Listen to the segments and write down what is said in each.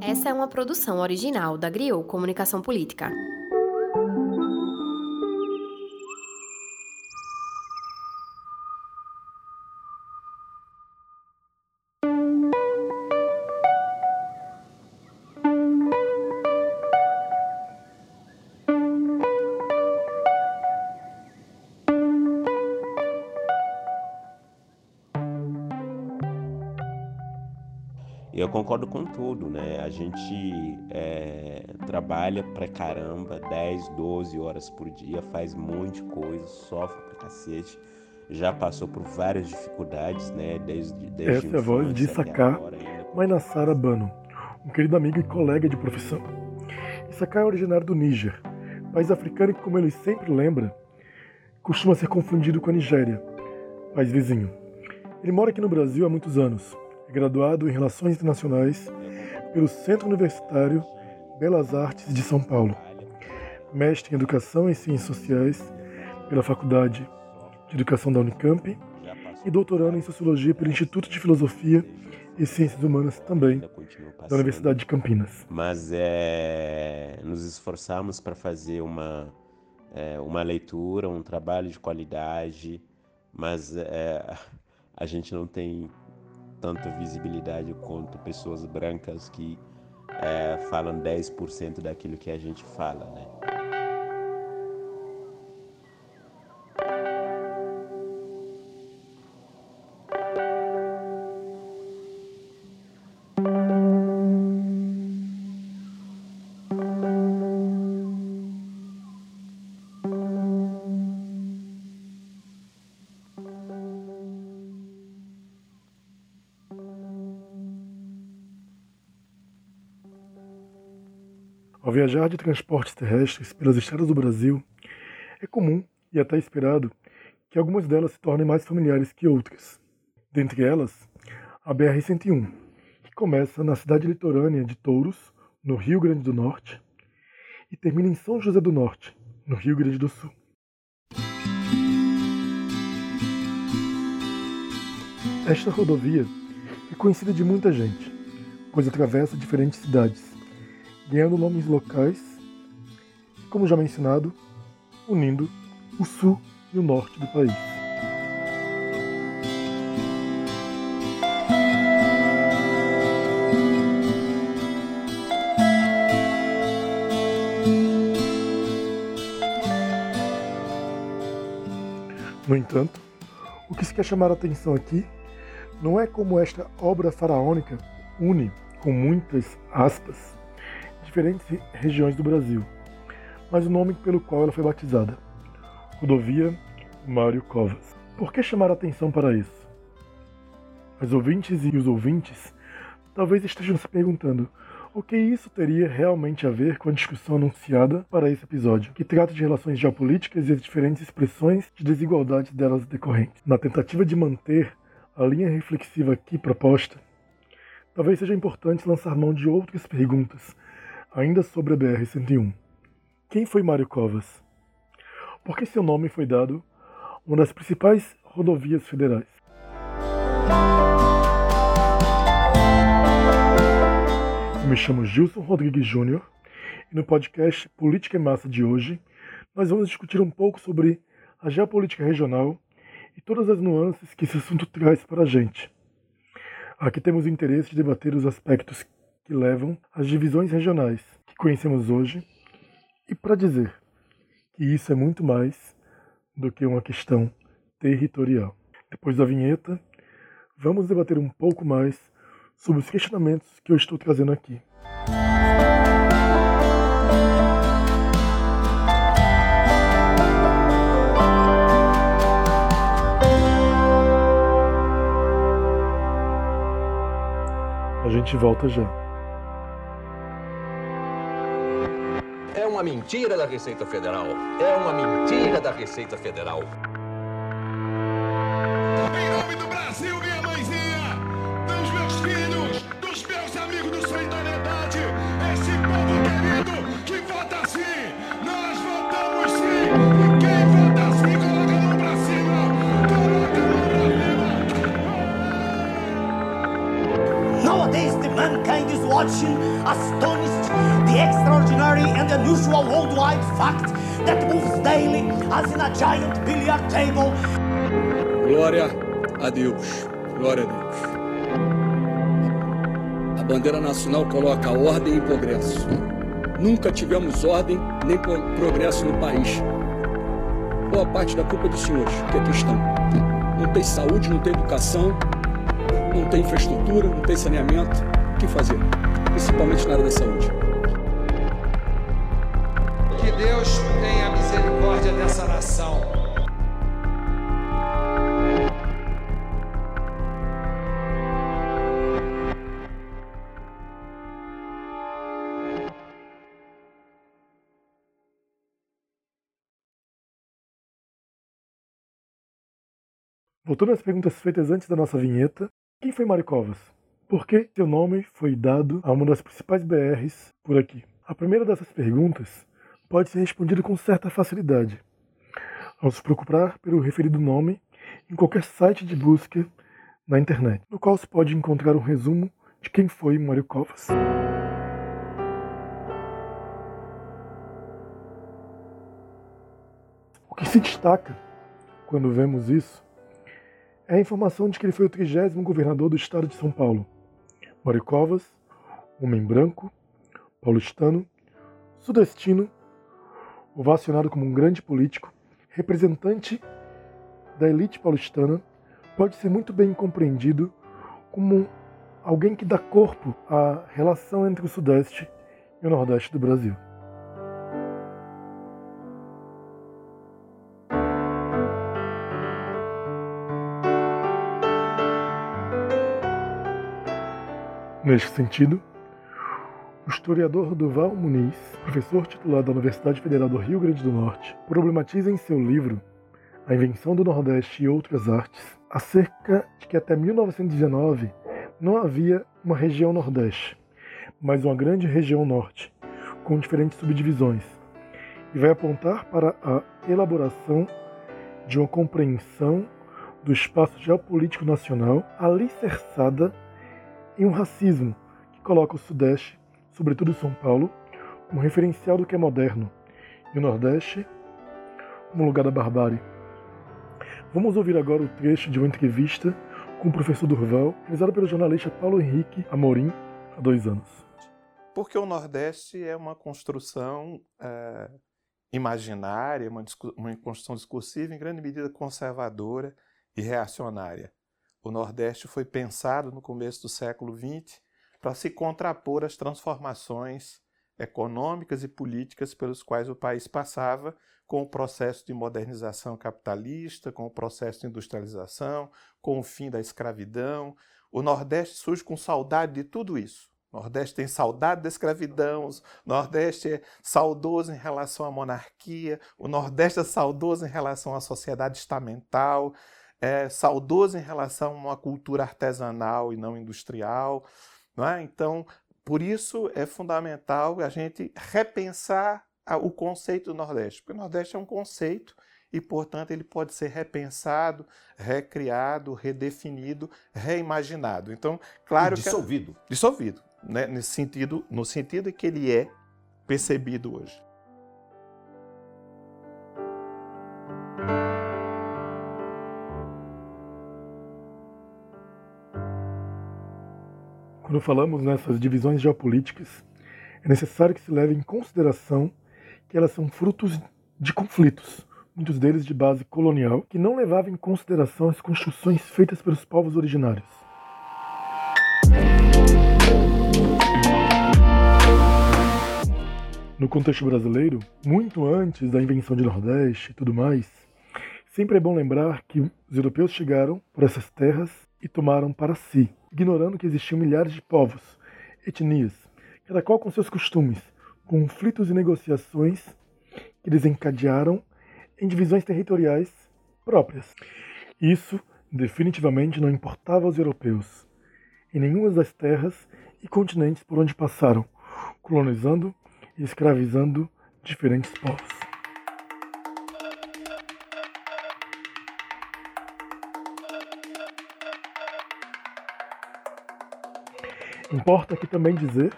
Essa é uma produção original da Griot Comunicação Política. Eu concordo com tudo, né? A gente é, trabalha pra caramba, 10, 12 horas por dia, faz um monte de coisa, sofre pra cacete, já passou por várias dificuldades, né? Desde, desde Essa é a voz de Saká Mainassara Bano, um querido amigo e colega de profissão. Saká é originário do Níger, país africano que, como ele sempre lembra, costuma ser confundido com a Nigéria, país vizinho. Ele mora aqui no Brasil há muitos anos é graduado em Relações Internacionais pelo Centro Universitário Belas Artes de São Paulo, mestre em Educação e Ciências Sociais pela Faculdade de Educação da Unicamp e doutorando em Sociologia pelo Instituto de Filosofia e Ciências Humanas também da Universidade de Campinas. Mas é, nos esforçamos para fazer uma, é, uma leitura, um trabalho de qualidade, mas é, a gente não tem tanta visibilidade quanto pessoas brancas que é, falam 10% daquilo que a gente fala, né? Viajar de transportes terrestres pelas estradas do Brasil, é comum e até esperado que algumas delas se tornem mais familiares que outras. Dentre elas, a BR-101, que começa na cidade litorânea de Touros, no Rio Grande do Norte, e termina em São José do Norte, no Rio Grande do Sul. Esta rodovia é conhecida de muita gente, pois atravessa diferentes cidades, ganhando nomes locais, como já mencionado, unindo o sul e o norte do país. No entanto, o que se quer chamar a atenção aqui não é como esta obra faraônica une, com muitas aspas, diferentes regiões do Brasil, mas o nome pelo qual ela foi batizada, Rodovia Mário Covas. Por que chamar a atenção para isso? As ouvintes e os ouvintes talvez estejam se perguntando o que isso teria realmente a ver com a discussão anunciada para esse episódio, que trata de relações geopolíticas e as diferentes expressões de desigualdades delas decorrentes. Na tentativa de manter a linha reflexiva aqui proposta, talvez seja importante lançar mão de outras perguntas Ainda sobre a BR-101. Quem foi Mário Covas? Por que seu nome foi dado uma das principais rodovias federais? Eu me chamo Gilson Rodrigues Júnior e no podcast Política e Massa de hoje nós vamos discutir um pouco sobre a geopolítica regional e todas as nuances que esse assunto traz para a gente. Aqui temos o interesse de debater os aspectos que levam às divisões regionais que conhecemos hoje e para dizer que isso é muito mais do que uma questão territorial. Depois da vinheta, vamos debater um pouco mais sobre os questionamentos que eu estou trazendo aqui. A gente volta já. Uma mentira da Receita Federal. É uma mentira da Receita Federal. Deus. Glória a Deus. A bandeira nacional coloca ordem e progresso. Nunca tivemos ordem nem progresso no país. Boa parte da culpa dos senhores, que aqui estão. Não tem saúde, não tem educação, não tem infraestrutura, não tem saneamento. O que fazer? Principalmente na área da saúde. Que Deus tenha misericórdia dessa nação. Voltando às perguntas feitas antes da nossa vinheta, quem foi Mário Covas? Por que seu nome foi dado a uma das principais BRs por aqui? A primeira dessas perguntas pode ser respondida com certa facilidade, ao se procurar pelo referido nome em qualquer site de busca na internet, no qual se pode encontrar um resumo de quem foi Mário Covas. O que se destaca quando vemos isso é a informação de que ele foi o trigésimo governador do estado de São Paulo. Mário Covas, homem branco, paulistano, sudestino, ovacionado como um grande político, representante da elite paulistana, pode ser muito bem compreendido como alguém que dá corpo à relação entre o Sudeste e o Nordeste do Brasil. Neste sentido, o historiador Duval Muniz, professor titular da Universidade Federal do Rio Grande do Norte, problematiza em seu livro A Invenção do Nordeste e Outras Artes acerca de que até 1919 não havia uma região Nordeste, mas uma grande região Norte, com diferentes subdivisões, e vai apontar para a elaboração de uma compreensão do espaço geopolítico nacional alicerçada e um racismo que coloca o Sudeste, sobretudo São Paulo, como referencial do que é moderno, e o Nordeste como lugar da barbárie. Vamos ouvir agora o trecho de uma entrevista com o professor Durval, realizada pelo jornalista Paulo Henrique Amorim há dois anos. Porque o Nordeste é uma construção é, imaginária, uma, uma construção discursiva em grande medida conservadora e reacionária o Nordeste foi pensado no começo do século XX para se contrapor às transformações econômicas e políticas pelos quais o país passava, com o processo de modernização capitalista, com o processo de industrialização, com o fim da escravidão. O Nordeste surge com saudade de tudo isso. O Nordeste tem saudade da escravidão, o Nordeste é saudoso em relação à monarquia, o Nordeste é saudoso em relação à sociedade estamental, é saudoso em relação a uma cultura artesanal e não industrial. Não é? Então, por isso é fundamental a gente repensar o conceito do Nordeste, porque o Nordeste é um conceito e, portanto, ele pode ser repensado, recriado, redefinido, reimaginado. Então, claro e dissolvido. que dissolvido, né? Nesse sentido, no sentido que ele é percebido hoje. Quando falamos nessas divisões geopolíticas, é necessário que se leve em consideração que elas são frutos de conflitos, muitos deles de base colonial, que não levavam em consideração as construções feitas pelos povos originários. No contexto brasileiro, muito antes da invenção de Nordeste e tudo mais, sempre é bom lembrar que os europeus chegaram por essas terras e tomaram para si ignorando que existiam milhares de povos, etnias, cada qual com seus costumes, conflitos e negociações que desencadearam em divisões territoriais próprias. Isso definitivamente não importava aos europeus, em nenhuma das terras e continentes por onde passaram, colonizando e escravizando diferentes povos. Importa aqui também dizer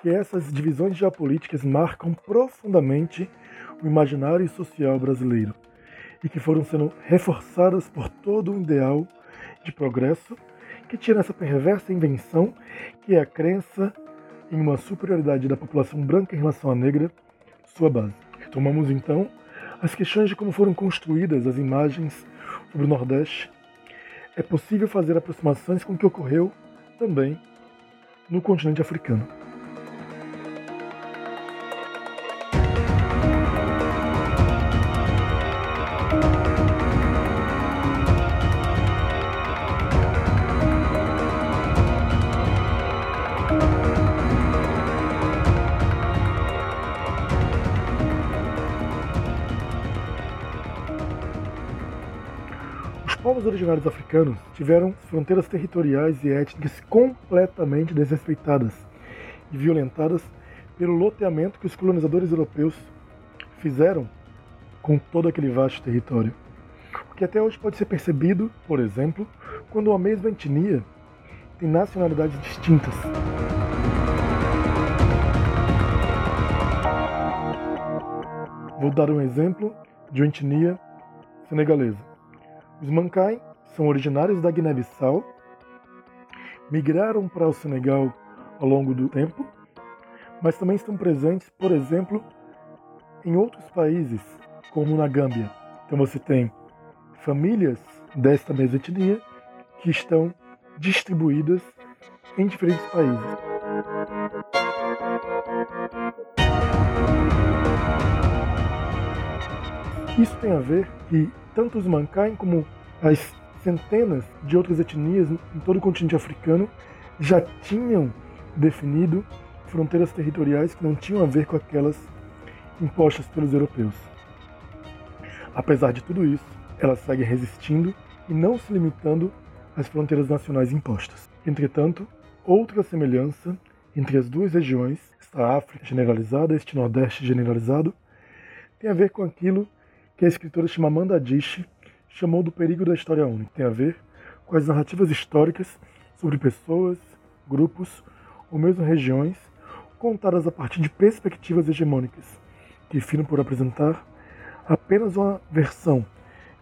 que essas divisões geopolíticas marcam profundamente o imaginário social brasileiro e que foram sendo reforçadas por todo um ideal de progresso que tira essa perversa invenção que é a crença em uma superioridade da população branca em relação à negra, sua base. Retomamos então as questões de como foram construídas as imagens sobre o Nordeste. É possível fazer aproximações com o que ocorreu também no continente africano. Povos originários africanos tiveram fronteiras territoriais e étnicas completamente desrespeitadas e violentadas pelo loteamento que os colonizadores europeus fizeram com todo aquele vasto território. O que até hoje pode ser percebido, por exemplo, quando uma mesma etnia tem nacionalidades distintas. Vou dar um exemplo de uma etnia senegalesa. Os Mancai são originários da Guiné-Bissau, migraram para o Senegal ao longo do tempo, mas também estão presentes, por exemplo, em outros países, como na Gâmbia. Então você tem famílias desta mesma etnia que estão distribuídas em diferentes países. Isso tem a ver que tanto os Mancaim como as centenas de outras etnias em todo o continente africano já tinham definido fronteiras territoriais que não tinham a ver com aquelas impostas pelos europeus. Apesar de tudo isso, elas seguem resistindo e não se limitando às fronteiras nacionais impostas. Entretanto, outra semelhança entre as duas regiões, esta África generalizada, este Nordeste generalizado, tem a ver com aquilo que a escritora Chimamanda Adichie chamou do perigo da história única. Tem a ver com as narrativas históricas sobre pessoas, grupos ou mesmo regiões contadas a partir de perspectivas hegemônicas, que finam por apresentar apenas uma versão,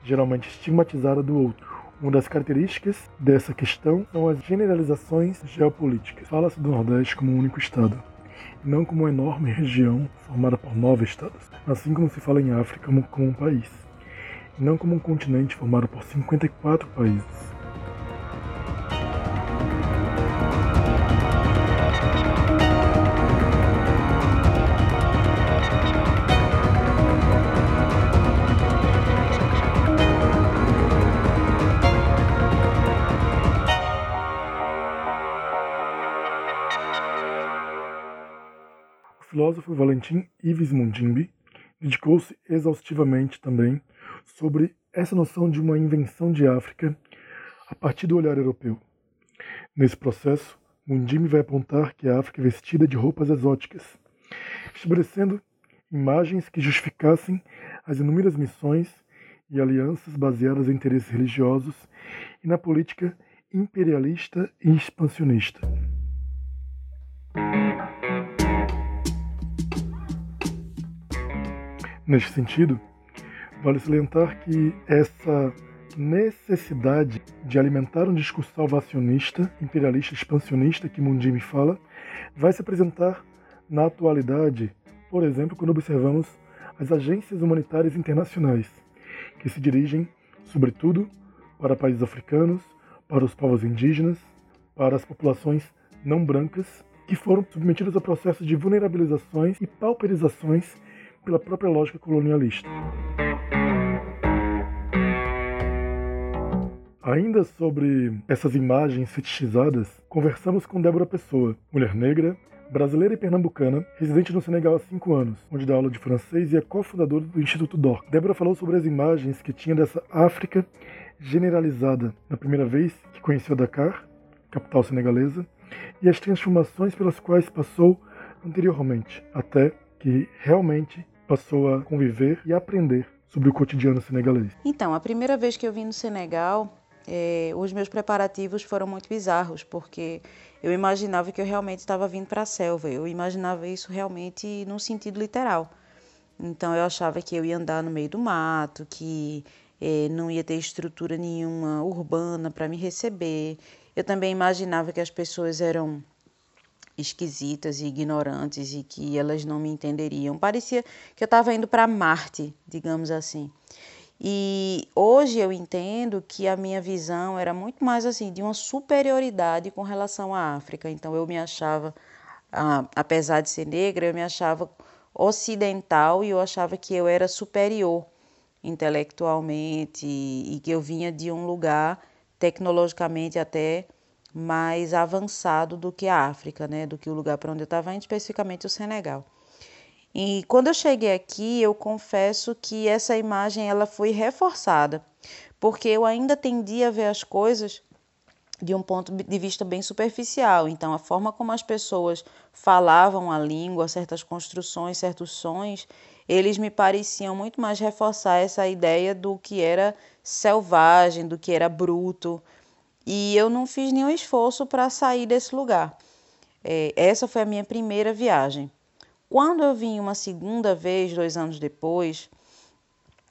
geralmente estigmatizada do outro. Uma das características dessa questão são as generalizações geopolíticas. Fala-se do Nordeste como um único estado, não como uma enorme região formada por nove estados, assim como se fala em África como, um país não como um continente formado por 54 países. Filósofo Valentim Ives Mundimbi dedicou-se exaustivamente também sobre essa noção de uma invenção de África a partir do olhar europeu. Nesse processo, Mundime vai apontar que a África é vestida de roupas exóticas, estabelecendo imagens que justificassem as inúmeras missões e alianças baseadas em interesses religiosos e na política imperialista e expansionista. Neste sentido, Vale salientar que essa necessidade de alimentar um discurso salvacionista, imperialista, expansionista, que Mundimi fala, vai se apresentar na atualidade, por exemplo, quando observamos as agências humanitárias internacionais, que se dirigem, sobretudo, para países africanos, para os povos indígenas, para as populações não brancas, que foram submetidas a processos de vulnerabilizações e pauperizações pela própria lógica colonialista. Ainda sobre essas imagens fetichizadas, conversamos com Débora Pessoa, mulher negra, brasileira e pernambucana, residente no Senegal há cinco anos, onde dá aula de francês e é cofundadora do Instituto DOR. Débora falou sobre as imagens que tinha dessa África generalizada na primeira vez que conheceu Dakar, capital senegalesa, e as transformações pelas quais passou anteriormente, até que realmente passou a conviver e aprender sobre o cotidiano senegalês. Então, a primeira vez que eu vim no Senegal, é, os meus preparativos foram muito bizarros, porque eu imaginava que eu realmente estava vindo para a selva. Eu imaginava isso realmente no sentido literal. Então eu achava que eu ia andar no meio do mato, que eh, não ia ter estrutura nenhuma urbana para me receber. Eu também imaginava que as pessoas eram esquisitas e ignorantes e que elas não me entenderiam. Parecia que eu estava indo para Marte, digamos assim. E hoje eu entendo que a minha visão era muito mais assim de uma superioridade com relação à África. Então eu me achava, ah, apesar de ser negra, eu me achava ocidental e eu achava que eu era superior intelectualmente e, que eu vinha de um lugar tecnologicamente até mais avançado do que a África, né, do que o lugar para onde eu estava especificamente o Senegal. E quando eu cheguei aqui, eu confesso que essa imagem ela foi reforçada, porque eu ainda tendia a ver as coisas de um ponto de vista bem superficial. Então, a forma como as pessoas falavam a língua, certas construções, certos sons, eles me pareciam muito mais reforçar essa ideia do que era selvagem, do que era bruto. E eu não fiz nenhum esforço para sair desse lugar. É, essa foi a minha primeira viagem. Quando eu vim uma segunda vez, dois anos depois,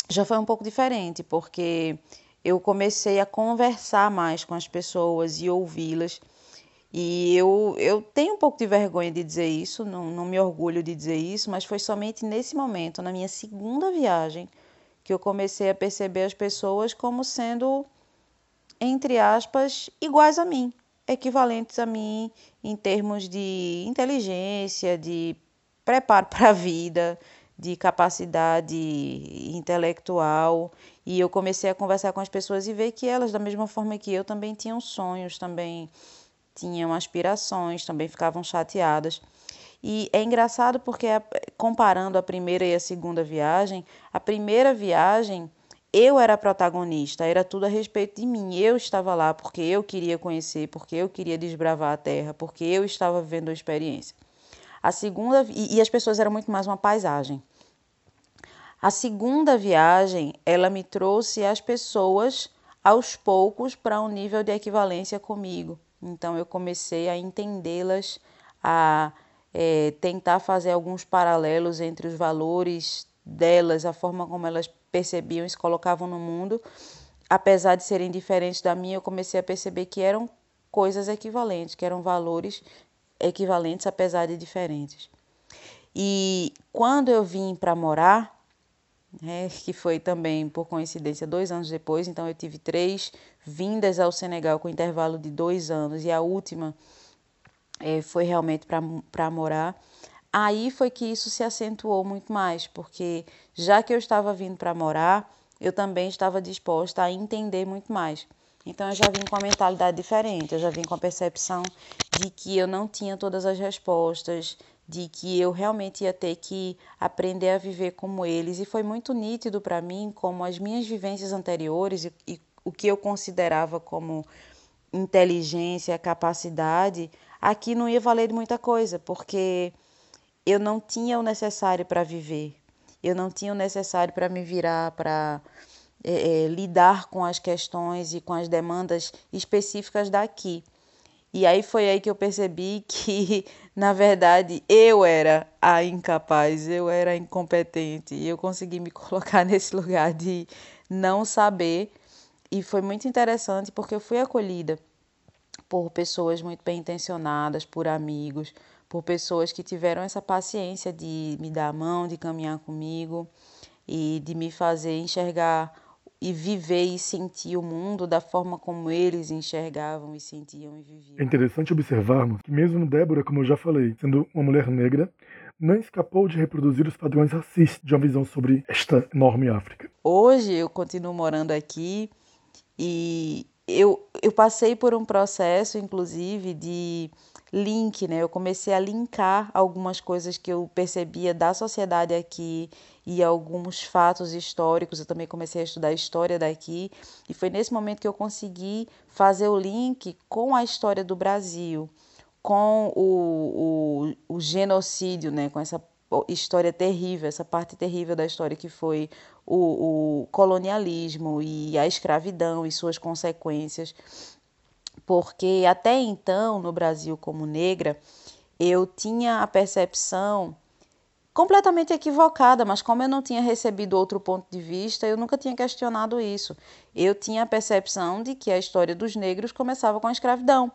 já foi um pouco diferente, porque eu comecei a conversar mais com as pessoas e ouvi-las. E eu, eu tenho um pouco de vergonha de dizer isso, não, não me orgulho de dizer isso, mas foi somente nesse momento, na minha segunda viagem, que eu comecei a perceber as pessoas como sendo, entre aspas, iguais a mim, equivalentes a mim em termos de inteligência, de preparo para a vida, de capacidade intelectual. E eu comecei a conversar com as pessoas e ver que elas, da mesma forma que eu, também tinham sonhos, também tinham aspirações, também ficavam chateadas. E é engraçado porque, comparando a primeira e a segunda viagem, a primeira viagem eu era protagonista, era tudo a respeito de mim. Eu estava lá porque eu queria conhecer, porque eu queria desbravar a terra, porque eu estava vivendo a experiência. A segunda e, e as pessoas eram muito mais uma paisagem. A segunda viagem, ela me trouxe as pessoas aos poucos para um nível de equivalência comigo. Então eu comecei a entendê-las, a é, tentar fazer alguns paralelos entre os valores delas, a forma como elas percebiam e se colocavam no mundo. Apesar de serem diferentes da minha, eu comecei a perceber que eram coisas equivalentes, que eram valores equivalentes apesar de diferentes. E quando eu vim para morar, né, que foi também por coincidência dois anos depois, então eu tive três vindas ao Senegal com intervalo de dois anos e a última é, foi realmente para morar. Aí foi que isso se acentuou muito mais, porque já que eu estava vindo para morar, eu também estava disposta a entender muito mais. Então eu já vim com uma mentalidade diferente, eu já vim com a percepção de que eu não tinha todas as respostas, de que eu realmente ia ter que aprender a viver como eles. E foi muito nítido para mim como as minhas vivências anteriores e, e o que eu considerava como inteligência, capacidade, aqui não ia valer de muita coisa, porque eu não tinha o necessário para viver. Eu não tinha o necessário para me virar, para é, é, lidar com as questões e com as demandas específicas daqui. E aí foi aí que eu percebi que, na verdade, eu era a incapaz, eu era incompetente. E eu consegui me colocar nesse lugar de não saber. E foi muito interessante porque eu fui acolhida por pessoas muito bem intencionadas, por amigos, por pessoas que tiveram essa paciência de me dar a mão, de caminhar comigo e de me fazer enxergar e viver e sentir o mundo da forma como eles enxergavam e sentiam e viviam. É interessante observarmos que mesmo Débora, como eu já falei, sendo uma mulher negra, não escapou de reproduzir os padrões racistas de uma visão sobre esta enorme África. Hoje eu continuo morando aqui e eu, eu passei por um processo, inclusive, de link, né? Eu comecei a linkar algumas coisas que eu percebia da sociedade aqui e alguns fatos históricos. Eu também comecei a estudar a história daqui e foi nesse momento que eu consegui fazer o link com a história do Brasil, com o, o, o genocídio, né? Com essa história terrível, essa parte terrível da história que foi o, o colonialismo e a escravidão e suas consequências porque até então, no Brasil como negra, eu tinha a percepção completamente equivocada, mas como eu não tinha recebido outro ponto de vista, eu nunca tinha questionado isso. Eu tinha a percepção de que a história dos negros começava com a escravidão.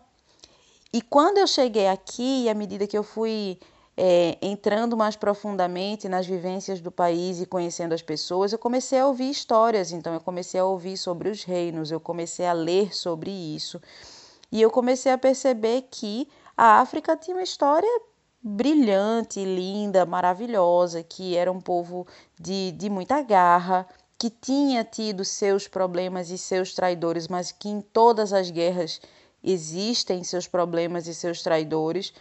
E quando eu cheguei aqui, à medida que eu fui é, entrando mais profundamente nas vivências do país e conhecendo as pessoas, eu comecei a ouvir histórias. Então, eu comecei a ouvir sobre os reinos, eu comecei a ler sobre isso. E eu comecei a perceber que a África tinha uma história brilhante, linda, maravilhosa, que era um povo de, de muita garra, que tinha tido seus problemas e seus traidores, mas que em todas as guerras existem seus problemas e seus traidores.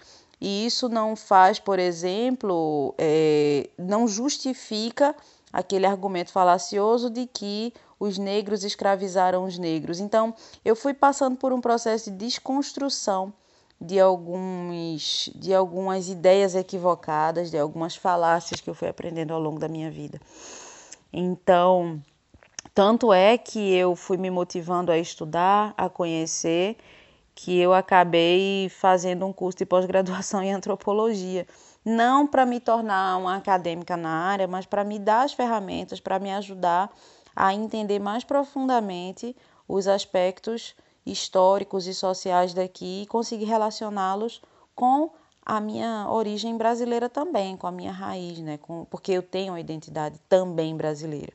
E isso não faz, por exemplo, é, não justifica aquele argumento falacioso de que os negros escravizaram os negros. Então, eu fui passando por um processo de desconstrução de alguns de algumas ideias equivocadas, de algumas falácias que eu fui aprendendo ao longo da minha vida. Então, tanto é que eu fui me motivando a estudar, a conhecer, que eu acabei fazendo um curso de pós-graduação em antropologia, não para me tornar uma acadêmica na área, mas para me dar as ferramentas para me ajudar a entender mais profundamente os aspectos históricos e sociais daqui e conseguir relacioná-los com a minha origem brasileira também, com a minha raiz, né? Com, porque eu tenho uma identidade também brasileira.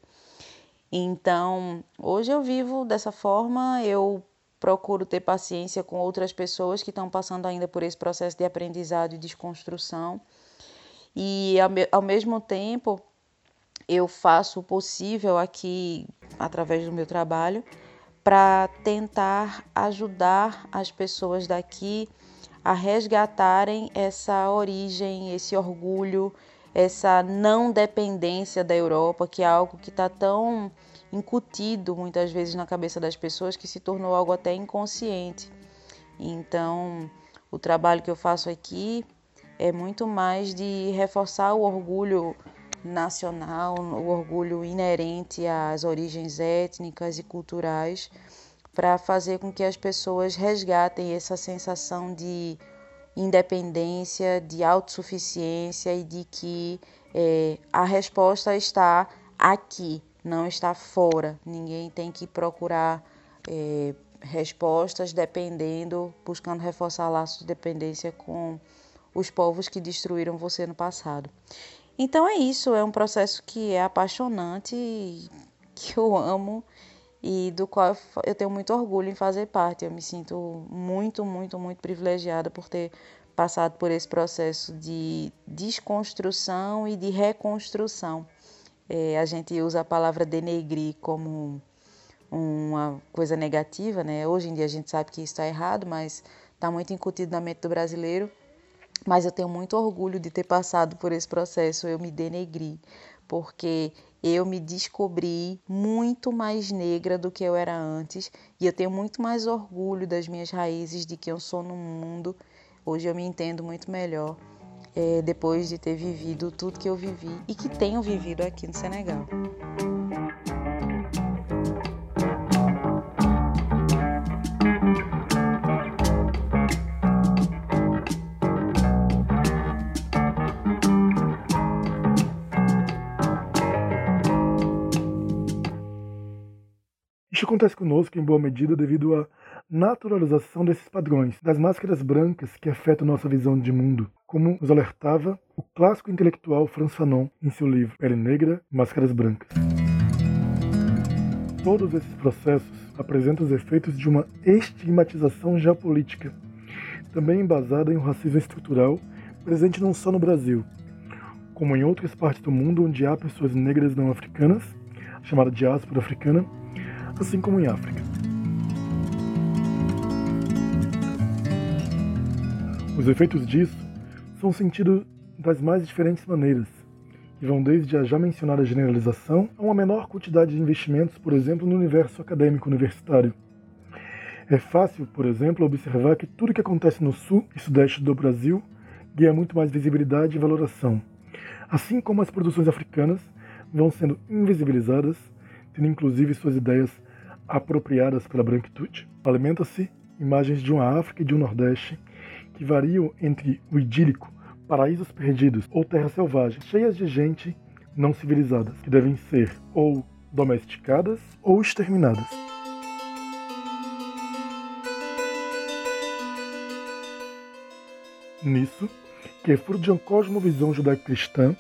Então, hoje eu vivo dessa forma, eu procuro ter paciência com outras pessoas que estão passando ainda por esse processo de aprendizado e desconstrução. E ao, ao mesmo tempo, eu faço o possível aqui, através do meu trabalho, para tentar ajudar as pessoas daqui a resgatarem essa origem, esse orgulho, essa não dependência da Europa, que é algo que está tão incutido muitas vezes na cabeça das pessoas que se tornou algo até inconsciente. Então, o trabalho que eu faço aqui é muito mais de reforçar o orgulho nacional, o orgulho inerente às origens étnicas e culturais, para fazer com que as pessoas resgatem essa sensação de independência, de autossuficiência e de que é, a resposta está aqui, não está fora. Ninguém tem que procurar é, respostas dependendo, buscando reforçar laços de dependência com os povos que destruíram você no passado. Então é isso, é um processo que é apaixonante, que eu amo e do qual eu tenho muito orgulho em fazer parte. Eu me sinto muito, muito, muito privilegiada por ter passado por esse processo de desconstrução e de reconstrução. É, a gente usa a palavra denegrir como uma coisa negativa, né? Hoje em dia a gente sabe que isso está errado, mas está muito incutido na mente do brasileiro. Mas eu tenho muito orgulho de ter passado por esse processo. Eu me denegri, porque eu me descobri muito mais negra do que eu era antes e eu tenho muito mais orgulho das minhas raízes, de quem eu sou no mundo. Hoje eu me entendo muito melhor é, depois de ter vivido tudo que eu vivi e que tenho vivido aqui no Senegal. Acontece conosco em boa medida devido à naturalização desses padrões, das máscaras brancas que afetam nossa visão de mundo, como nos alertava o clássico intelectual Franz Fanon em seu livro Pele Negra, Máscaras Brancas. Todos esses processos apresentam os efeitos de uma estigmatização geopolítica, também embasada em um racismo estrutural presente não só no Brasil, como em outras partes do mundo onde há pessoas negras não africanas, chamada diáspora africana, assim como em África. Os efeitos disso são sentidos das mais diferentes maneiras, e vão desde a já mencionada generalização a uma menor quantidade de investimentos, por exemplo, no universo acadêmico universitário. É fácil, por exemplo, observar que tudo que acontece no sul e sudeste do Brasil ganha muito mais visibilidade e valoração, assim como as produções africanas vão sendo invisibilizadas, tendo inclusive suas ideias apropriadas pela branquitude, alimenta-se imagens de uma África e de um Nordeste que variam entre o idílico, paraísos perdidos ou terras selvagens, cheias de gente não civilizadas, que devem ser ou domesticadas ou exterminadas. Nisso, que é fruto de uma cosmovisão judaico-cristã,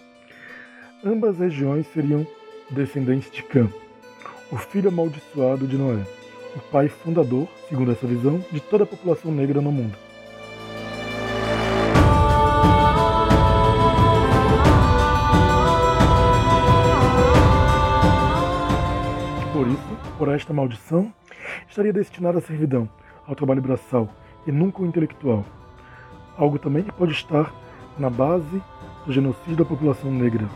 ambas regiões seriam descendentes de Cã, o filho amaldiçoado de Noé, o pai fundador, segundo essa visão, de toda a população negra no mundo. Por isso, por esta maldição, estaria destinado à servidão, ao trabalho braçal e nunca o intelectual. Algo também que pode estar na base do genocídio da população negra,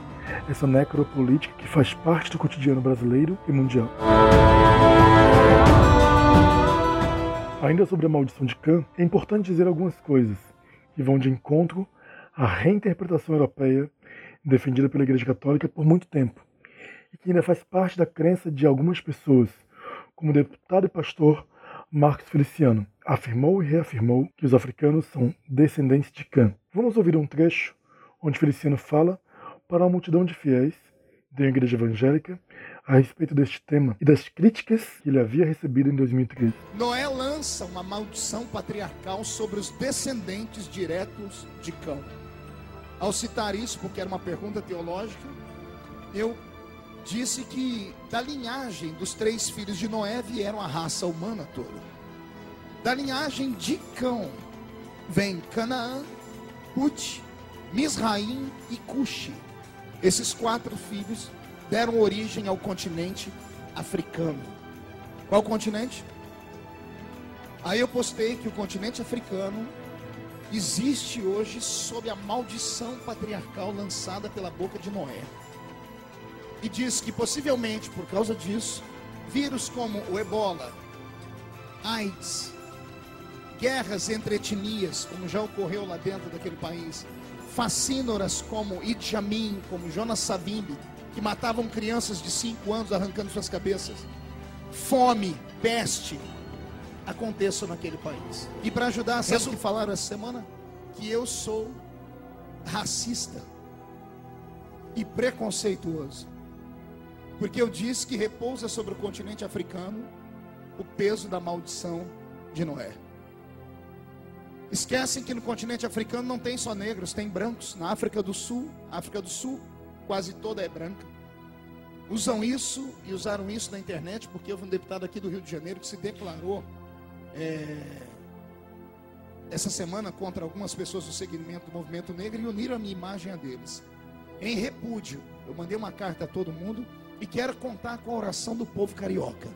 essa necropolítica que faz parte do cotidiano brasileiro e mundial. Ainda sobre a maldição de Khan, é importante dizer algumas coisas que vão de encontro à reinterpretação europeia defendida pela Igreja Católica por muito tempo e que ainda faz parte da crença de algumas pessoas, como o deputado e pastor Marcos Feliciano, afirmou e reafirmou que os africanos são descendentes de Cã. Vamos ouvir um trecho onde Feliciano fala para uma multidão de fiéis da igreja evangélica a respeito deste tema e das críticas que ele havia recebido em 2013. Noé lança uma maldição patriarcal sobre os descendentes diretos de Cão. Ao citar isso, porque era uma pergunta teológica, eu disse que da linhagem dos três filhos de Noé vieram a raça humana toda. Da linhagem de Cão vem Canaã, Ut, Misraim e Cuxi. Esses quatro filhos deram origem ao continente africano. Qual continente? Aí eu postei que o continente africano existe hoje sob a maldição patriarcal lançada pela boca de Noé e diz que possivelmente por causa disso, vírus como o ebola, AIDS, guerras entre etnias, como já ocorreu lá dentro daquele país, facínoras como Idi Amin, como Jonas Savimbi, que matavam crianças de 5 anos arrancando suas cabeças, fome, peste, aconteçam naquele país. E para ajudar, sabe o que falaram essa semana? Que eu sou racista e preconceituoso. Porque eu disse que repousa sobre o continente africano o peso da maldição de Noé. Esquecem que no continente africano não tem só negros, tem brancos. Na África do Sul, África do Sul quase toda é branca. Usam isso e usaram isso na internet porque houve um deputado aqui do Rio de Janeiro que se declarou é, essa semana contra algumas pessoas do segmento do movimento negro e uniram a minha imagem a deles. Em repúdio, eu mandei uma carta a todo mundo e quero contar com a oração do povo carioca.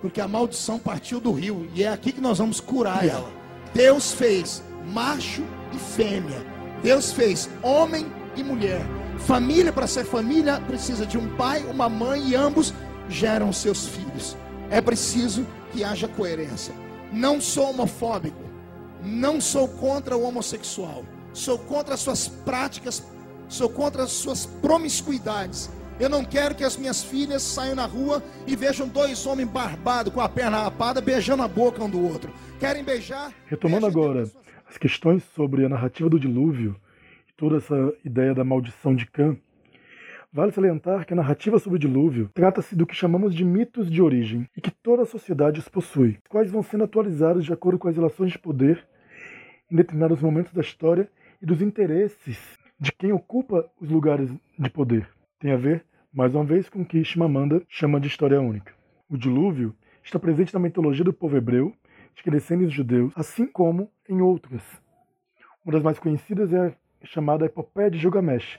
Porque a maldição partiu do rio e é aqui que nós vamos curar ela. Deus fez macho e fêmea. Deus fez homem e mulher. Família para ser família precisa de um pai, uma mãe e ambos geram seus filhos. É preciso que haja coerência. Não sou homofóbico. Não sou contra o homossexual. Sou contra as suas práticas, sou contra as suas promiscuidades eu não quero que as minhas filhas saiam na rua e vejam dois homens barbados com a perna rapada beijando a boca um do outro. Querem beijar? Retomando agora as questões sobre a narrativa do dilúvio e toda essa ideia da maldição de Cã, vale salientar que a narrativa sobre o dilúvio trata-se do que chamamos de mitos de origem e que toda a sociedade os possui, os quais vão sendo atualizados de acordo com as relações de poder em determinados momentos da história e dos interesses de quem ocupa os lugares de poder tem a ver, mais uma vez, com o que Shimamanda chama de história única. O dilúvio está presente na mitologia do povo hebreu, descendem os judeus, assim como em outras. Uma das mais conhecidas é a chamada Epopeia de Gilgamesh,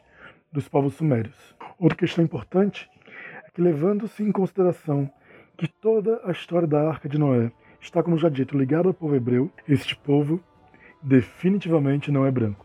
dos povos sumérios. Outra questão importante é que, levando-se em consideração que toda a história da Arca de Noé está, como já dito, ligada ao povo hebreu, este povo definitivamente não é branco.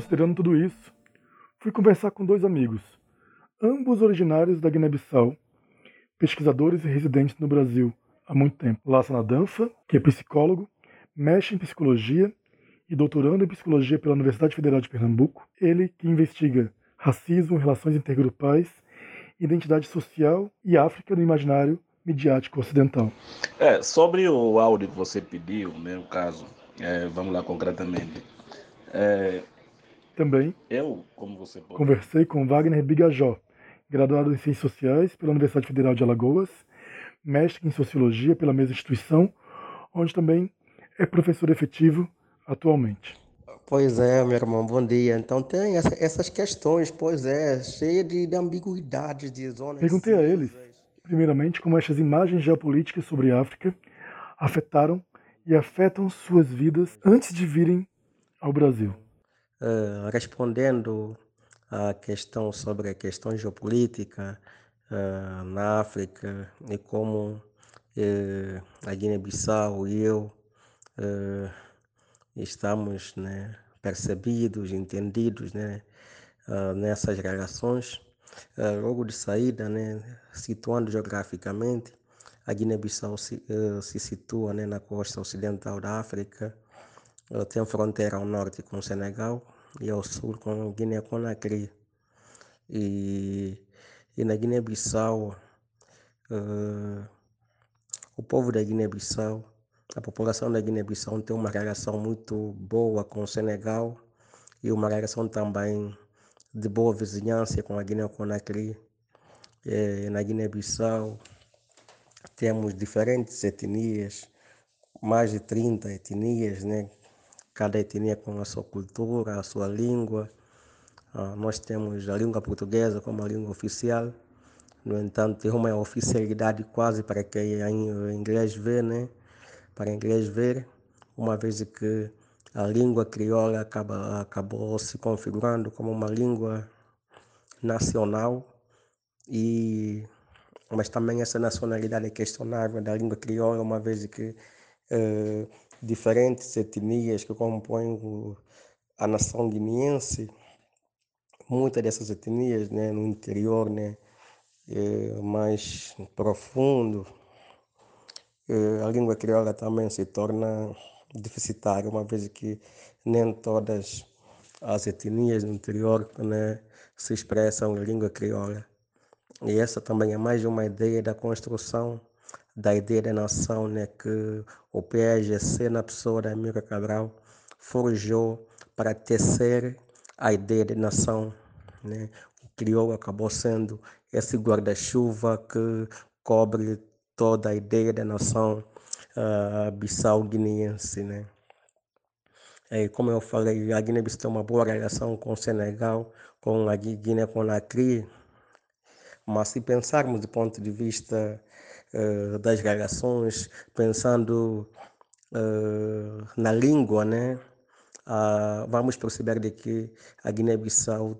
Considerando tudo isso, fui conversar com dois amigos, ambos originários da Guiné-Bissau, pesquisadores e residentes no Brasil há muito tempo. Lassana Danfa, que é psicólogo, mexe em psicologia e doutorando em psicologia pela Universidade Federal de Pernambuco. Ele que investiga racismo, relações intergrupais, identidade social e África no imaginário midiático ocidental. É, sobre o áudio que você pediu, né, o caso, é, vamos lá concretamente. É, Também eu, como você pode... conversei com Wagner Bigajó, graduado em Ciências Sociais pela Universidade Federal de Alagoas, mestre em Sociologia pela mesma instituição, onde também é professor efetivo atualmente. Pois é, meu irmão, bom dia. Então tem essa, essas questões, pois é, cheia de, de ambiguidades, de zonas. Perguntei a eles, primeiramente, como estas imagens geopolíticas sobre a África afetaram e afetam suas vidas antes de virem ao Brasil. Uh, respondendo à questão sobre a questão geopolítica uh, na África e como uh, a Guiné-Bissau e eu estamos né, percebidos, entendidos né, uh, nessas relações. Logo de saída, né, situando geograficamente, a Guiné-Bissau se, se, situa né, na costa ocidental da África, tem fronteira ao norte com o Senegal e ao sul com Guiné-Conakry. E, e na Guiné-Bissau, o povo da Guiné-Bissau a população da Guiné-Bissau tem uma relação muito boa com o Senegal e uma relação também de boa vizinhança com a Guiné-Conakry. Na Guiné-Bissau temos diferentes etnias, mais de 30 etnias, né? Cada etnia com a sua cultura, a sua língua. Ah, nós temos a língua portuguesa como a língua oficial, no entanto, tem uma oficialidade quase para quem em inglês vê, né? para inglês ver, uma vez que a língua crioula acaba, acabou se configurando como uma língua nacional e mas também essa nacionalidade é questionável da língua crioula, uma vez que eh, diferentes etnias que compõem a nação guineense, muitas dessas etnias né, no interior né, eh, mais profundo, a língua crioula também se torna deficitária, uma vez que nem todas as etnias no interior né, se expressam em língua crioula. E essa também é mais uma ideia da construção da ideia da nação né, que o PSGC, na pessoa da Amílcar Cabral, forjou para tecer a ideia de nação. Né? O crioulo acabou sendo esse guarda-chuva que cobre toda a ideia da nação uh, bissau-guineense, né? E como eu falei, a Guiné-Bissau tem uma boa relação com o Senegal, com a Guiné-Conakry, mas se pensarmos do ponto de vista uh, das relações, pensando uh, na língua, né? Uh, vamos perceber de que a Guiné-Bissau,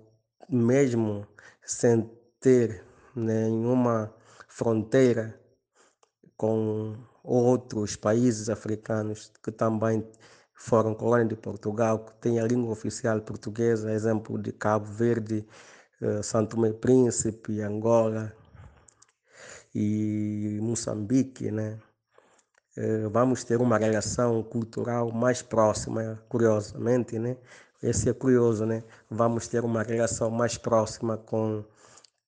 mesmo sem ter nenhuma fronteira com outros países africanos que também foram colônia de Portugal, que têm a língua oficial portuguesa, exemplo de Cabo Verde, eh, Santo Tomé Príncipe, Angola e Moçambique, né? Eh, vamos ter uma relação cultural mais próxima, curiosamente, né? Esse é curioso, né? Vamos ter uma relação mais próxima com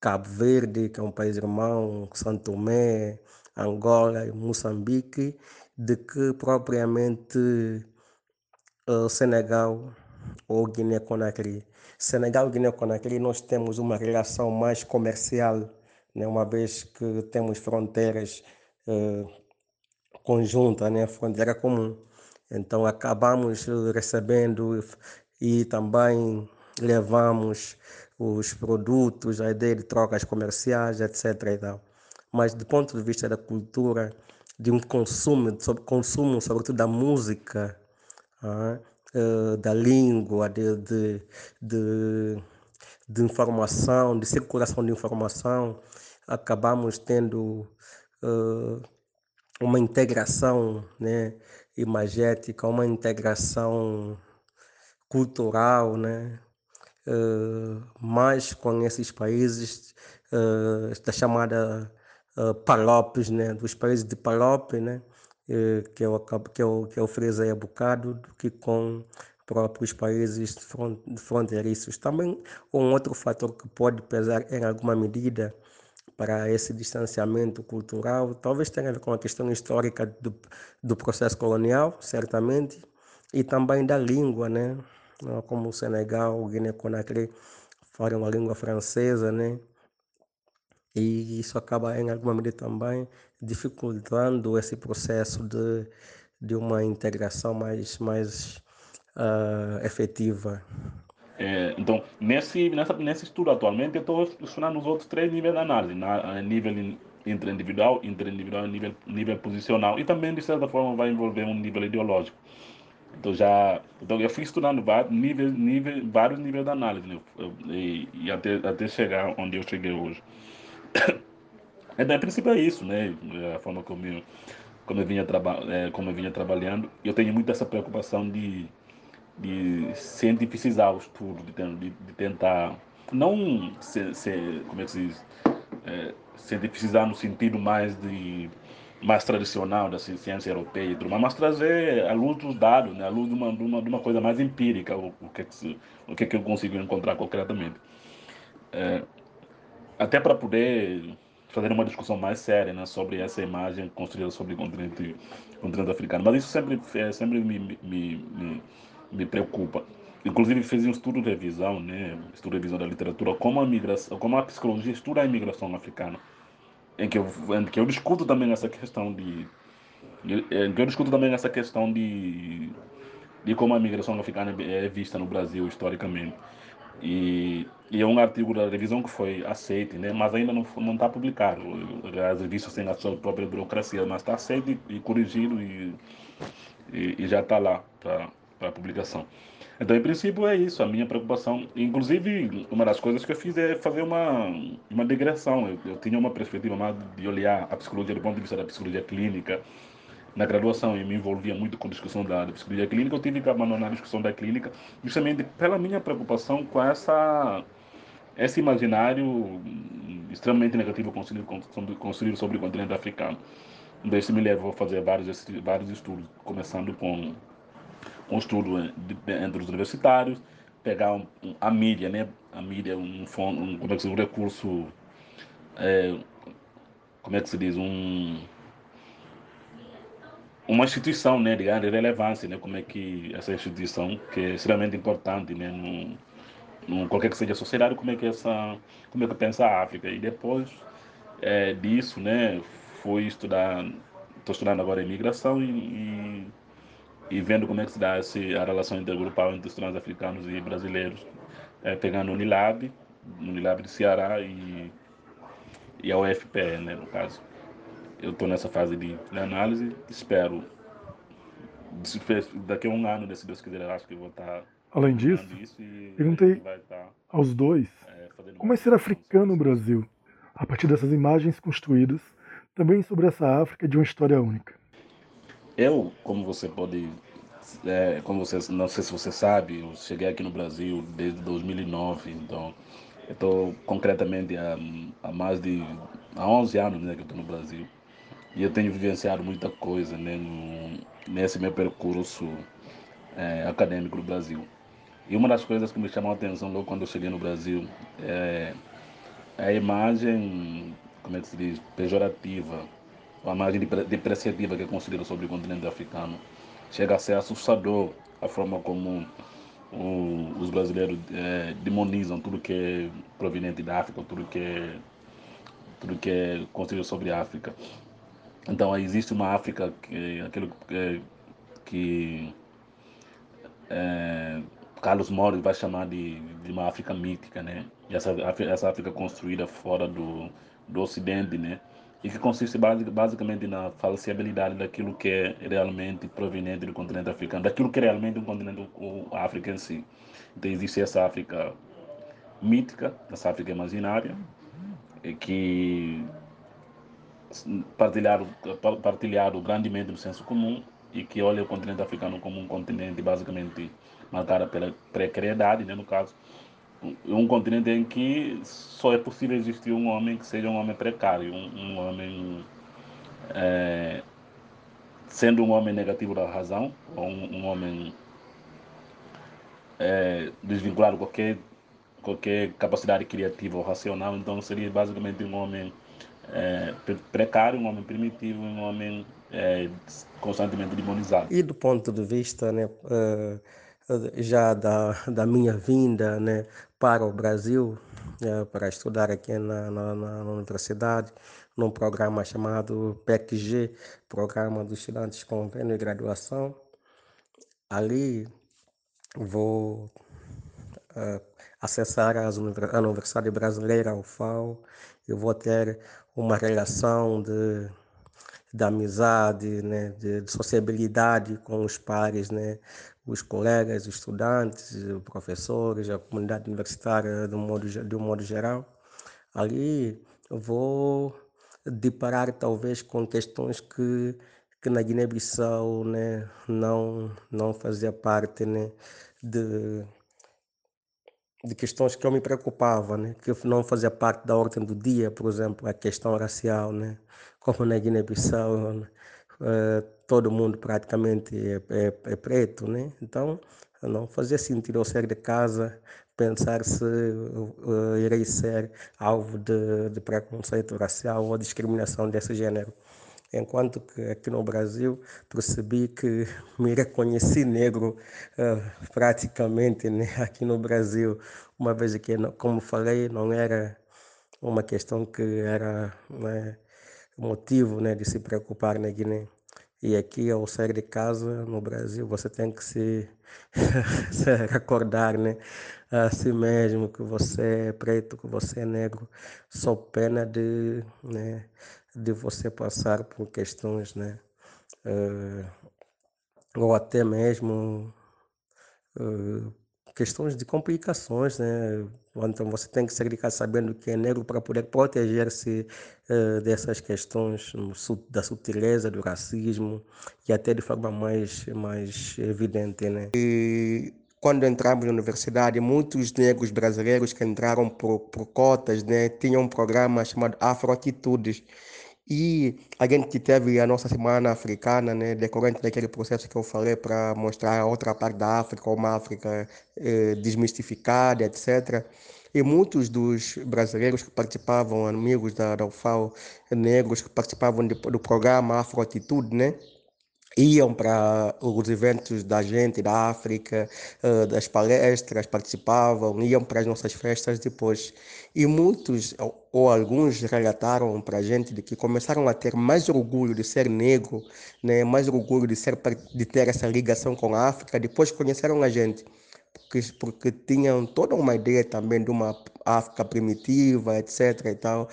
Cabo Verde, que é um país irmão, Santo Tomé, Angola e Moçambique, de que propriamente uh, Senegal ou Guiné-Conakry. Senegal e Guiné-Conakry nós temos uma relação mais comercial, né, uma vez que temos fronteiras uh, conjuntas, né, fronteira comum. Então acabamos recebendo e também levamos os produtos, a ideia de trocas comerciais, etc. E tal mas do ponto de vista da cultura, de um consumo, sobre consumo sobretudo da música, ah, uh, da língua, de, de, de, de, informação, de circulação de informação, acabamos tendo uh, uma integração né, imagética, uma integração cultural, né? Uh, mais com esses países uh, da chamada uh, PALOPes, né? dos países de PALOP, né? Que, eu, que, eu, que eu frisei há bocado, do que com próprios países fronteiriços. Também um outro fator que pode pesar em alguma medida para esse distanciamento cultural, talvez tenha a ver com a questão histórica do, do processo colonial, certamente, e também da língua, né? Como o Senegal, o Guiné-Conakry falam a língua francesa, né? E isso acaba, em alguma medida, também dificultando esse processo de, de uma integração mais, mais uh, efetiva. É, então, nesse, nessa, nesse estudo atualmente, eu estou estudando os outros três níveis de análise, na, nível interindividual, interindividual, nível, nível posicional, e também, de certa forma, vai envolver um nível ideológico. Então, já, então eu fui estudando vários níveis, níveis, vários níveis de análise, né? e, e, até, até chegar onde eu cheguei hoje. Então, a princípio é isso, né? A forma como eu, como eu, vinha, traba, é, como eu vinha trabalhando. Eu tenho muito essa preocupação de de cientificizar o estudo, de, de, de tentar não ser, ser, como é que se diz, é, cientificizar no sentido mais de mais tradicional da ciência europeia e tudo mas trazer a luz dos dados, né, a luz de uma, de uma, de uma coisa mais empírica, o, o, que, é que, se, o que, é que eu consigo encontrar concretamente. É, até para poder fazer uma discussão mais séria né, sobre essa imagem construída sobre o continente, continente africano. Mas isso sempre, é, sempre me, me, me, me preocupa. Inclusive fiz um estudo de revisão, né, estudo de revisão da literatura, como a migração, como a psicologia estuda a imigração africana, em que eu, em que eu discuto também essa questão de, em que eu discuto também essa questão de, de como a migração africana é vista no Brasil historicamente. E, e é um artigo da revisão que foi aceito, né, mas ainda não não está publicado. As revistas têm a sua própria burocracia, mas está aceito e, e corrigido e, e, e já está lá para para a publicação. Então, em princípio, é isso, a minha preocupação. Inclusive, uma das coisas que eu fiz é fazer uma, uma digressão. Eu, eu tinha uma perspectiva mais de olhar a psicologia do ponto de vista da psicologia clínica. Na graduação, eu me envolvia muito com a discussão da, da psicologia clínica. Eu tive que abandonar a discussão da clínica justamente pela minha preocupação com essa esse imaginário extremamente negativo construído, construído sobre o continente africano. Então, isso me levou a fazer vários, vários estudos, começando com um estudo entre os universitários, pegar um, a mídia, né? A mídia, um, um, como é um recurso, é, como é que se diz, um, uma instituição, né, de grande relevância, né? Como é que essa instituição, que é extremamente importante, né? No, no, qualquer que seja a sociedade, como é que essa, como é que pensa a África. E depois é, disso, né, fui estudar, estou estudando agora imigração e, e e vendo como é que se dá esse, a relação intergrupal entre os transafricanos e brasileiros, é, pegando o Unilab, o Unilab de Ceará e, e a UFPE, né, no caso. Eu estou nessa fase de, de, análise, espero, daqui a um ano, se Deus quiser, acho que vou estar... Tá Além disso, perguntei tá, aos dois é, como é ser africano no Brasil, a partir dessas imagens construídas, também sobre essa África de uma história única. Eu, como você pode, é, como você, não sei se você sabe, eu cheguei aqui no Brasil desde 2009, então estou concretamente há, há, mais de há 11 anos né, que estou no Brasil e eu tenho vivenciado muita coisa né, no, nesse meu percurso é, acadêmico no Brasil. E uma das coisas que me chamou a atenção logo quando eu cheguei no Brasil é a imagem, como é que se diz, pejorativa a imagem depreciativa que é construída sobre o continente africano. Chega a ser assustador a forma como o, os brasileiros é, demonizam tudo que é proveniente da África, tudo que é, tudo que é construído sobre a África. Então existe uma África que, aquilo que, que é, Carlos Mores vai chamar de, de uma África mítica, né? Essa, essa África construída fora do, do Ocidente, né? E que consiste basicamente na falsibilidade daquilo que é realmente proveniente do continente africano, daquilo que é realmente um continente, o África em si. Então existe essa África mítica, essa África imaginária, que partilhado, partilhado grandemente no senso comum, e que olha o continente africano como um continente basicamente marcado pela precariedade, né, no caso, um continente em que só é possível existir um homem que seja um homem precário, um, um homem é, sendo um homem negativo da razão, ou um, um homem é, desvinculado qualquer qualquer capacidade criativa ou racional, então seria basicamente um homem é, precário, um homem primitivo, um homem é, constantemente demonizado. E do ponto de vista né, uh, já da, da minha vinda né, para o Brasil, uh, para estudar aqui na, na, na universidade, num programa chamado PECG, Programa dos Estudantes com Convênio e Graduação. Ali vou uh, acessar as, a Universidade Brasileira, UFAO, eu vou ter uma relação de, de amizade, né, de, de sociabilidade com os pares, né, os colegas, os estudantes, os professores, a comunidade universitária de um modo, de um modo geral. Ali vou deparar talvez com questões que, que na Guiné-Bissau né, não, não fazia parte né, de, de questões que eu me preocupava, né, que não fazia parte da ordem do dia, por exemplo, a questão racial, né, como na Guiné-Bissau uh, todo mundo praticamente é, é, é, preto, né, então não fazia sentido eu sair de casa pensar se uh, irei ser alvo de, de preconceito racial ou discriminação desse gênero. Enquanto que aqui no Brasil percebi que me reconheci negro uh, praticamente né? aqui no Brasil, uma vez que, como falei, não era uma questão que era né, motivo né, de se preocupar na Guiné. E aqui, ao sair de casa no Brasil, você tem que se, se recordar né, a si mesmo que você é preto, que você é negro, só pena de, né, de você passar por questões, né, uh, ou até mesmo uh, questões de complicações, né? Então você tem que se dedicar sabendo que é negro para poder proteger-se uh, dessas questões da sutileza, do racismo e até de forma mais, mais evidente, né? E quando entramos na universidade, muitos negros brasileiros que entraram por, por cotas, né, tinham um programa chamado Afroatitudes, e a gente teve a nossa semana africana, né, decorrente daquele processo que eu falei para mostrar a outra parte da África, uma África eh, desmistificada, etc. E muitos dos brasileiros que participavam, amigos da, da UFAO, negros que participavam de, do programa Afroatitude, né, iam para os eventos da gente da África, uh, das palestras, participavam, iam para as nossas festas depois. E muitos ou alguns relataram para a gente de que começaram a ter mais orgulho de ser negro, né, mais orgulho de, ser, de ter essa ligação com a África, depois conheceram a gente. Porque, porque tinham toda uma ideia também de uma África primitiva, etc. e tal.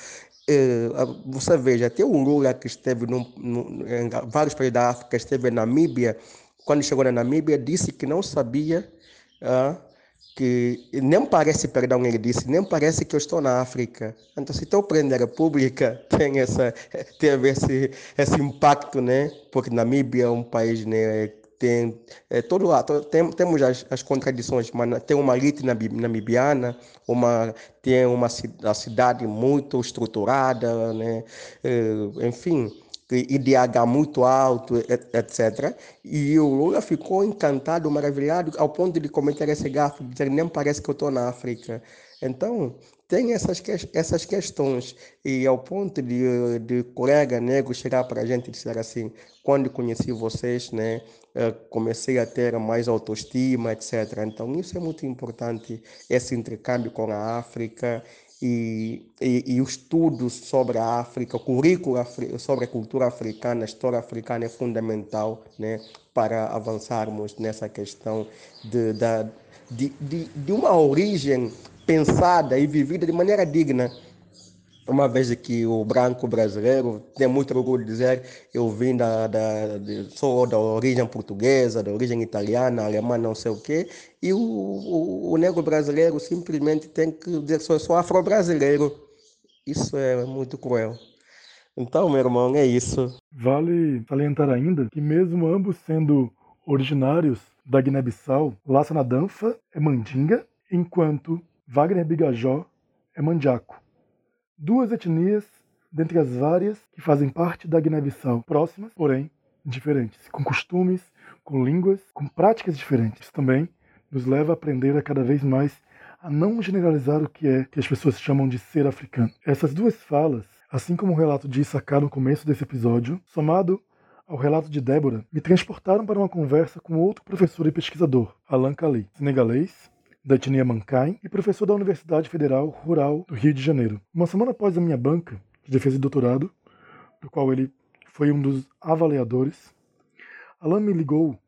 Eh, você veja, até o Lula que esteve num, num, em vários países da África, esteve em Namíbia, quando chegou na Namíbia, disse que não sabia, ah, que nem parece, perdão, ele disse, nem parece que eu estou na África. Então, se estou prendendo a República, tem, essa, teve esse, esse impacto, né? Porque Namíbia é um país né, tem é, todo tem, temos as, as, contradições, mas tem uma elite namibiana, uma tem uma a cidade muito estruturada, né? É, enfim, IDH muito alto, etc. E o Lula ficou encantado, maravilhado, ao ponto de cometer esse gafo, dizer nem parece que eu estou na África. Então, tem essas, essas questões. E ao ponto de, de colega negro chegar para a gente e dizer assim, quando conheci vocês, né, comecei a ter mais autoestima, etc. Então isso é muito importante, esse intercâmbio com a África e, e, e, o estudo sobre a África, o currículo sobre a cultura africana, a história africana é fundamental né, para avançarmos nessa questão de, de, de, de uma origem pensada e vivida de maneira digna. Uma vez que o branco brasileiro tem muito orgulho de dizer eu vim da, da de, sou da origem portuguesa, da origem italiana, alemã, não sei o quê, e o, o, o negro brasileiro simplesmente tem que dizer sou, sou afro-brasileiro. Isso é muito cruel. Então, meu irmão, é isso. Vale salientar ainda que mesmo ambos sendo originários da Guiné-Bissau, Laça Nadanfa é mandinga, enquanto Wagner Bigajó é mandiaco. Duas etnias dentre as várias que fazem parte da Guiné-Bissau, próximas, porém diferentes, com costumes, com línguas, com práticas diferentes. Isso também nos leva a aprender a cada vez mais a não generalizar o que é que as pessoas chamam de ser africano. Essas duas falas, assim como o relato de Issachar no começo desse episódio, somado ao relato de Débora, me transportaram para uma conversa com outro professor e pesquisador, Alan Kali, senegalês, da etnia Mankai e professor da Universidade Federal Rural do Rio de Janeiro. Uma semana após a minha banca de defesa de doutorado, do qual ele foi um dos avaliadores, Alan me ligou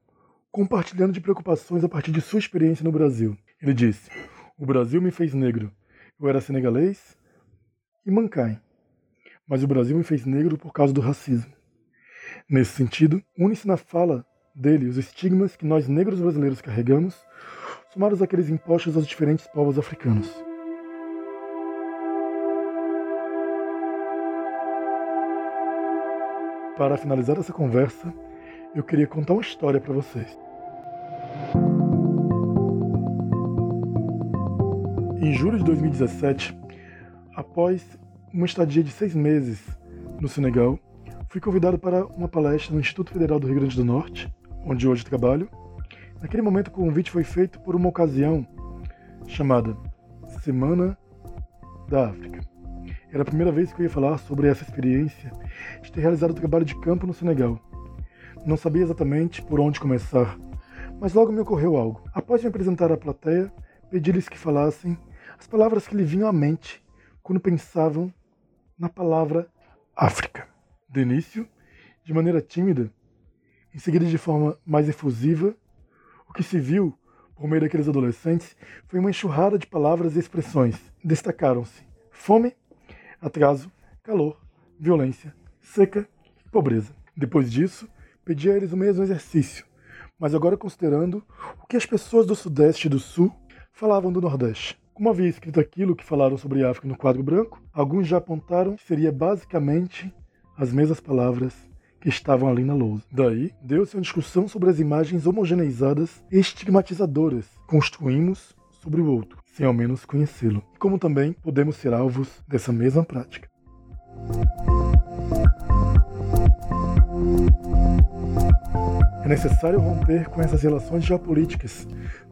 compartilhando de preocupações a partir de sua experiência no Brasil. Ele disse: O Brasil me fez negro. Eu era senegalês e Mankai. Mas o Brasil me fez negro por causa do racismo. Nesse sentido, une-se na fala dele os estigmas que nós negros brasileiros carregamos, somados àqueles impostos aos diferentes povos africanos. Para finalizar essa conversa, eu queria contar uma história para vocês. Em julho de 2017, após uma estadia de seis meses no Senegal, fui convidado para uma palestra no Instituto Federal do Rio Grande do Norte, onde hoje trabalho. Naquele momento, o convite foi feito por uma ocasião chamada Semana da África. Era a primeira vez que eu ia falar sobre essa experiência de ter realizado trabalho de campo no Senegal. Não sabia exatamente por onde começar, mas logo me ocorreu algo. Após me apresentar à plateia, pedi-lhes que falassem as palavras que lhe vinham à mente quando pensavam na palavra África. De início, de maneira tímida, em seguida de forma mais efusiva, o que se viu por meio daqueles adolescentes foi uma enxurrada de palavras e expressões. Destacaram-se fome, atraso, calor, violência, seca pobreza. Depois disso, pedi a eles o mesmo exercício, mas agora considerando o que as pessoas do Sudeste e do Sul falavam do Nordeste. Como havia escrito aquilo que falaram sobre a África no quadro branco, alguns já apontaram que seria basicamente as mesmas palavras que estavam ali na lousa. Daí, deu-se uma discussão sobre as imagens homogeneizadas e estigmatizadoras construímos sobre o outro, sem ao menos conhecê-lo. Como também podemos ser alvos dessa mesma prática. É necessário romper com essas relações geopolíticas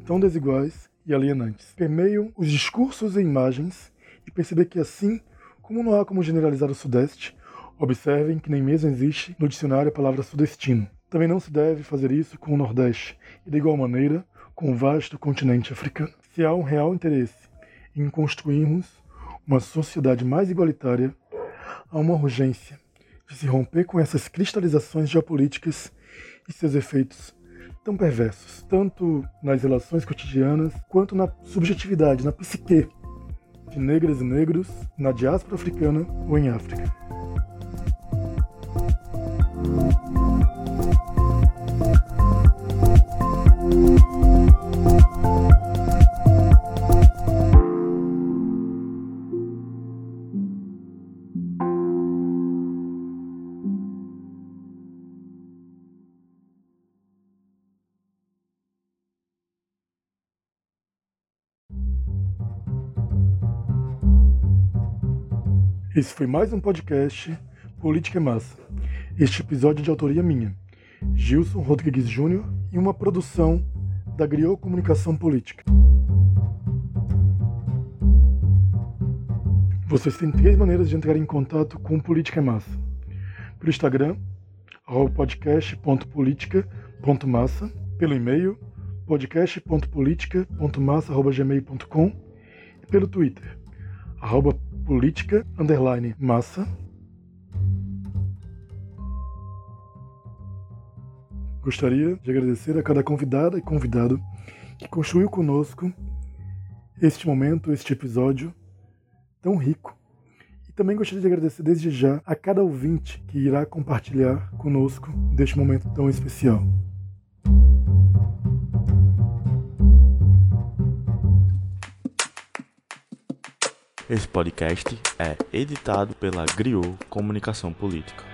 tão desiguais e alienantes. Permeiam os discursos e imagens e perceber que assim como não há como generalizar o Sudeste, observem que nem mesmo existe no dicionário a palavra sudestino. Também não se deve fazer isso com o Nordeste e, de igual maneira, com o vasto continente africano. Se há um real interesse em construirmos uma sociedade mais igualitária, há uma urgência de se romper com essas cristalizações geopolíticas e seus efeitos tão perversos, tanto nas relações cotidianas quanto na subjetividade, na psique de negras e negros na diáspora africana ou em África. Esse foi mais um podcast Política é Massa. Este episódio é de autoria minha, Gilson Rodrigues Júnior, e uma produção da Griot Comunicação Política. Vocês têm três maneiras de entrar em contato com Política é Massa. Pelo Instagram, podcast.politica.massa, pelo e-mail, podcast.politica.massa.gmail.com e pelo Twitter, arroba política underline massa. Gostaria de agradecer a cada convidada e convidado que construiu conosco este momento, este episódio tão rico. E também gostaria de agradecer desde já a cada ouvinte que irá compartilhar conosco deste momento tão especial. Esse podcast é editado pela Griot Comunicação Política.